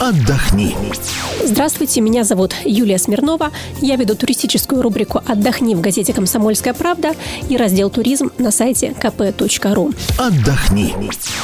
Отдохни. Здравствуйте, меня зовут Юлия Смирнова. Я веду туристическую рубрику «Отдохни» в газете «Комсомольская правда» и раздел «Туризм» на сайте kp.ru. Отдохни.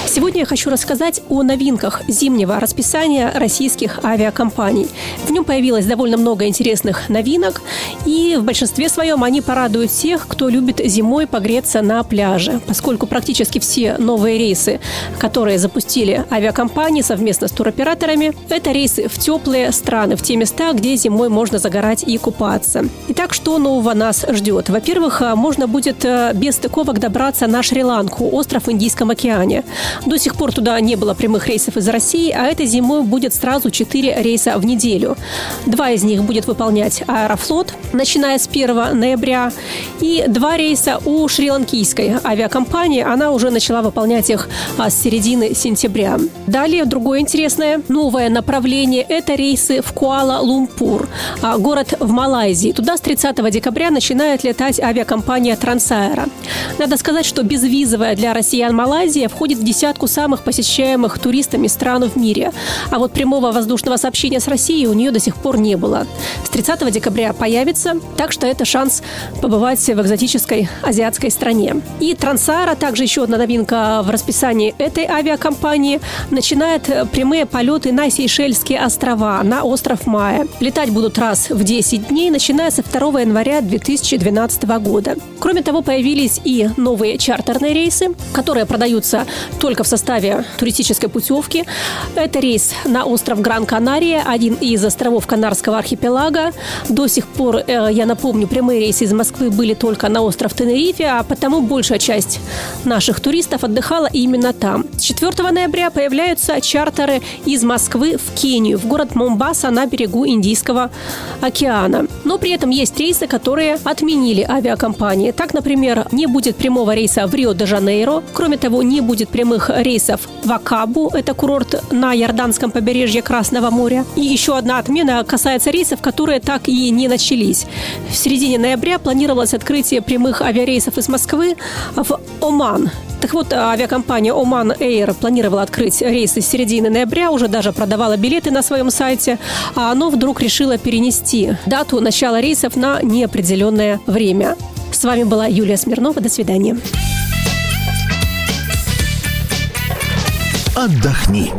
Сегодня я хочу рассказать о новинках зимнего расписания российских авиакомпаний. В нем появилось довольно много интересных новинок, и в большинстве своем они порадуют тех, кто любит зимой погреться на пляже, поскольку практически все новые рейсы, которые запустили авиакомпании совместно с туроператорами, это рейсы в теплые страны, в те места, где зимой можно загорать и купаться. Итак, что нового нас ждет? Во-первых, а, можно будет э, без стыковок добраться на Шри-Ланку, остров в Индийском океане. До сих пор туда не было прямых рейсов из России, а этой зимой будет сразу 4 рейса в неделю. Два из них будет выполнять Аэрофлот, начиная с 1 ноября, и два рейса у шри-ланкийской авиакомпании. Она уже начала выполнять их а, с середины сентября. Далее другое интересное, новое направление – это рейсы в Куала-Лумпур, а, город в Малайзии. Туда с 30 декабря начинает летать авиакомпания Трансаэро. Надо сказать, что безвизовая для россиян Малайзия входит в десятку самых посещаемых туристами стран в мире. А вот прямого воздушного сообщения с Россией у нее до сих пор не было. С 30 декабря появится, так что это шанс побывать в экзотической азиатской стране. И Трансаэро, также еще одна новинка в расписании этой авиакомпании, начинает прямые полеты на Сейшельские острова, на остров Майя. Летать будут раз в 10 дней, начиная со 2 января 2012 года. Кроме того, появились и новые чартерные рейсы, которые продаются только в составе туристической путевки. Это рейс на остров Гран-Канария, один из островов Канарского архипелага. До сих пор, э, я напомню, прямые рейсы из Москвы были только на остров Тенерифе, а потому большая часть наших туристов отдыхала именно там. С 4 ноября появляются чартеры из Москвы в Кению, в город Момбаса на берегу Индийского океана. Но при этом есть рейсы, которые отменили авиакомпании. Так, например, не будет прямого рейса в Рио-де-Жанейро. Кроме того, не будет прямых рейсов в Акабу, это курорт на Иорданском побережье Красного моря. И еще одна отмена касается рейсов, которые так и не начались. В середине ноября планировалось открытие прямых авиарейсов из Москвы в Оман. Так вот, авиакомпания Oman Air планировала открыть рейсы с середины ноября, уже даже продавала билеты на своем сайте, а оно вдруг решило перенести дату начала рейсов на неопределенное время. С вами была Юлия Смирнова. До свидания. Отдохни.